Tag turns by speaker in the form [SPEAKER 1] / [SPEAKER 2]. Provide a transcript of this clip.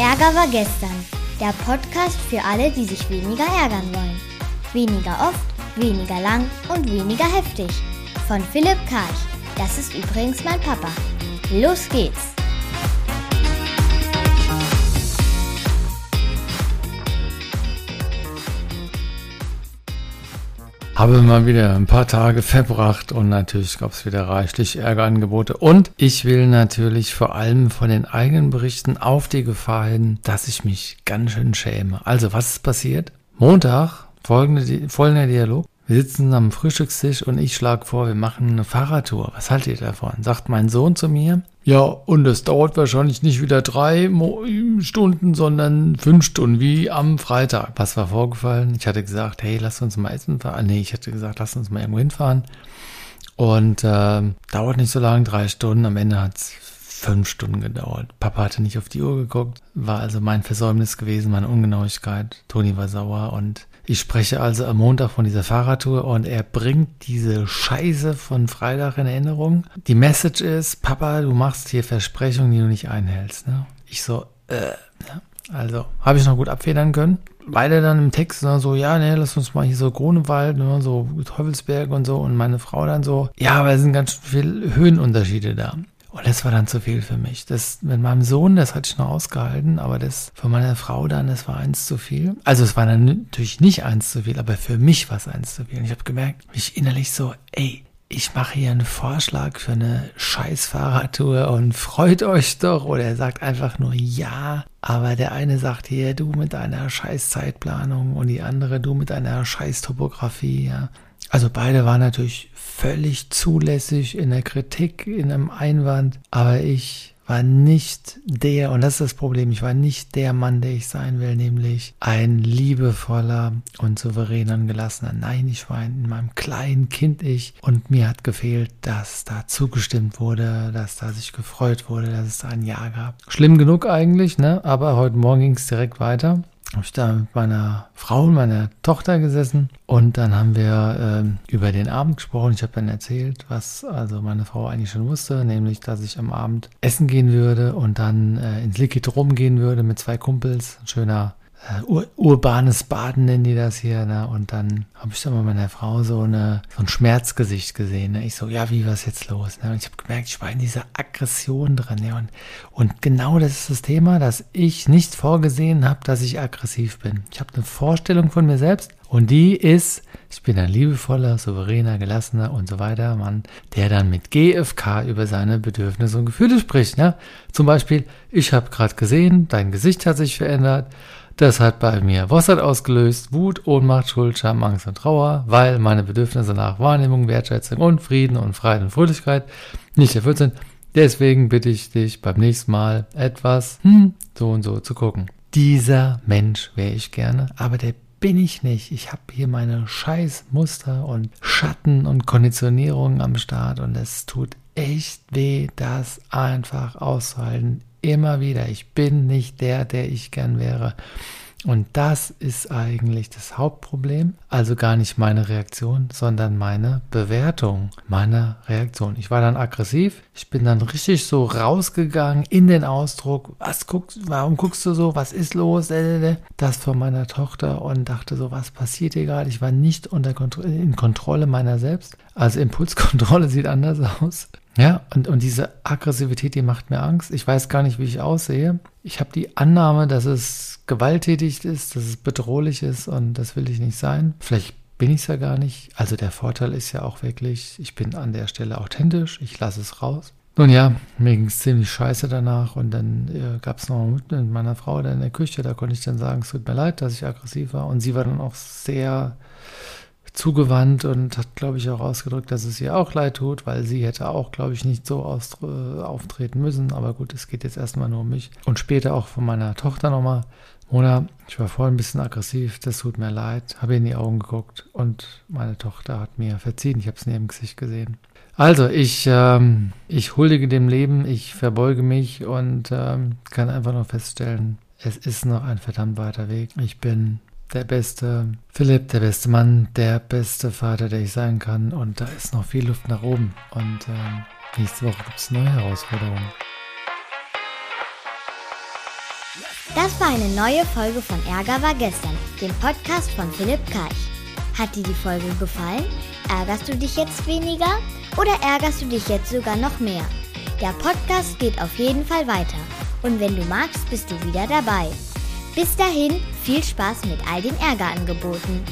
[SPEAKER 1] Ärger war gestern. Der Podcast für alle, die sich weniger ärgern wollen. Weniger oft, weniger lang und weniger heftig. Von Philipp Karch. Das ist übrigens mein Papa. Los geht's!
[SPEAKER 2] Habe mal wieder ein paar Tage verbracht und natürlich gab es wieder reichlich Ärgerangebote. Und ich will natürlich vor allem von den eigenen Berichten auf die Gefahr hin, dass ich mich ganz schön schäme. Also, was ist passiert? Montag, folgende, folgender Dialog. Wir sitzen am Frühstückstisch und ich schlage vor, wir machen eine Fahrradtour. Was haltet ihr davon? Sagt mein Sohn zu mir. Ja, und es dauert wahrscheinlich nicht wieder drei Stunden, sondern fünf Stunden, wie am Freitag. Was war vorgefallen? Ich hatte gesagt, hey, lass uns mal essen fahren. Nee, ich hatte gesagt, lass uns mal irgendwo hinfahren. Und äh, dauert nicht so lange, drei Stunden. Am Ende hat es fünf Stunden gedauert. Papa hatte nicht auf die Uhr geguckt, war also mein Versäumnis gewesen, meine Ungenauigkeit. Toni war sauer und ich spreche also am Montag von dieser Fahrradtour und er bringt diese Scheiße von Freitag in Erinnerung. Die Message ist, Papa, du machst hier Versprechungen, die du nicht einhältst. Ne? Ich so, äh, ja. Also, habe ich noch gut abfedern können. Beide dann im Text ne, so, ja, ne, lass uns mal hier so Grunewald, ne, so Teufelsberg und so. Und meine Frau dann so, ja, aber es sind ganz viele Höhenunterschiede da. Und das war dann zu viel für mich. Das mit meinem Sohn, das hatte ich noch ausgehalten, aber das von meiner Frau dann, das war eins zu viel. Also es war dann natürlich nicht eins zu viel, aber für mich war es eins zu viel. Und ich habe gemerkt, mich innerlich so, ey, ich mache hier einen Vorschlag für eine scheiß Fahrradtour und freut euch doch. Oder er sagt einfach nur ja. Aber der eine sagt hier, du mit deiner scheiß Zeitplanung und die andere, du mit deiner scheiß Topografie, ja. Also beide waren natürlich völlig zulässig in der Kritik, in einem Einwand, aber ich war nicht der, und das ist das Problem, ich war nicht der Mann, der ich sein will, nämlich ein liebevoller und souveräner und gelassener. Nein, ich war in meinem kleinen Kind ich und mir hat gefehlt, dass da zugestimmt wurde, dass da sich gefreut wurde, dass es da ein Ja gab. Schlimm genug eigentlich, ne? Aber heute Morgen ging es direkt weiter habe ich da mit meiner Frau und meiner Tochter gesessen und dann haben wir äh, über den Abend gesprochen. Ich habe dann erzählt, was also meine Frau eigentlich schon wusste, nämlich, dass ich am Abend essen gehen würde und dann äh, ins Liquidrum gehen würde mit zwei Kumpels. Ein schöner ur urbanes Baden nennen die das hier. Ne? Und dann habe ich dann bei meiner Frau so, eine, so ein Schmerzgesicht gesehen. Ne? Ich so, ja, wie war es jetzt los? Ne? Und ich habe gemerkt, ich war in dieser Aggression drin. Ne? Und, und genau das ist das Thema, dass ich nicht vorgesehen habe, dass ich aggressiv bin. Ich habe eine Vorstellung von mir selbst und die ist, ich bin ein liebevoller, souveräner, gelassener und so weiter Mann, der dann mit GFK über seine Bedürfnisse und Gefühle spricht. Ne? Zum Beispiel, ich habe gerade gesehen, dein Gesicht hat sich verändert. Das hat bei mir was hat ausgelöst? Wut, Ohnmacht, Schuld, Scham, Angst und Trauer, weil meine Bedürfnisse nach Wahrnehmung, Wertschätzung und Frieden und Freiheit und Fröhlichkeit nicht erfüllt sind. Deswegen bitte ich dich beim nächsten Mal etwas hm, so und so zu gucken. Dieser Mensch wäre ich gerne, aber der bin ich nicht. Ich habe hier meine Scheißmuster und Schatten und Konditionierungen am Start und es tut echt weh, das einfach auszuhalten immer wieder. Ich bin nicht der, der ich gern wäre. Und das ist eigentlich das Hauptproblem. Also gar nicht meine Reaktion, sondern meine Bewertung meiner Reaktion. Ich war dann aggressiv. Ich bin dann richtig so rausgegangen in den Ausdruck. Was guckst, warum guckst du so? Was ist los? Das von meiner Tochter und dachte so, was passiert hier gerade? Ich war nicht unter Kontro in Kontrolle meiner selbst. Also Impulskontrolle sieht anders aus. Ja, und, und diese Aggressivität, die macht mir Angst. Ich weiß gar nicht, wie ich aussehe. Ich habe die Annahme, dass es gewalttätig ist, dass es bedrohlich ist und das will ich nicht sein. Vielleicht bin ich es ja gar nicht. Also der Vorteil ist ja auch wirklich, ich bin an der Stelle authentisch, ich lasse es raus. Nun ja, mir ging es ziemlich scheiße danach und dann äh, gab es noch mit meiner Frau in der Küche, da konnte ich dann sagen, es tut mir leid, dass ich aggressiv war und sie war dann auch sehr zugewandt und hat, glaube ich, auch ausgedrückt, dass es ihr auch leid tut, weil sie hätte auch, glaube ich, nicht so äh, auftreten müssen. Aber gut, es geht jetzt erstmal nur um mich. Und später auch von meiner Tochter nochmal. Mona, ich war vorhin ein bisschen aggressiv, das tut mir leid. Habe in die Augen geguckt und meine Tochter hat mir verziehen. Ich habe es in ihrem Gesicht gesehen. Also, ich, ähm, ich huldige dem Leben, ich verbeuge mich und ähm, kann einfach nur feststellen, es ist noch ein verdammt weiter Weg. Ich bin der beste Philipp, der beste Mann, der beste Vater, der ich sein kann. Und da ist noch viel Luft nach oben. Und äh, nächste Woche gibt es neue Herausforderungen.
[SPEAKER 1] Das war eine neue Folge von Ärger war gestern, dem Podcast von Philipp Karch. Hat dir die Folge gefallen? Ärgerst du dich jetzt weniger oder ärgerst du dich jetzt sogar noch mehr? Der Podcast geht auf jeden Fall weiter und wenn du magst, bist du wieder dabei. Bis dahin, viel Spaß mit all den Ärgerangeboten.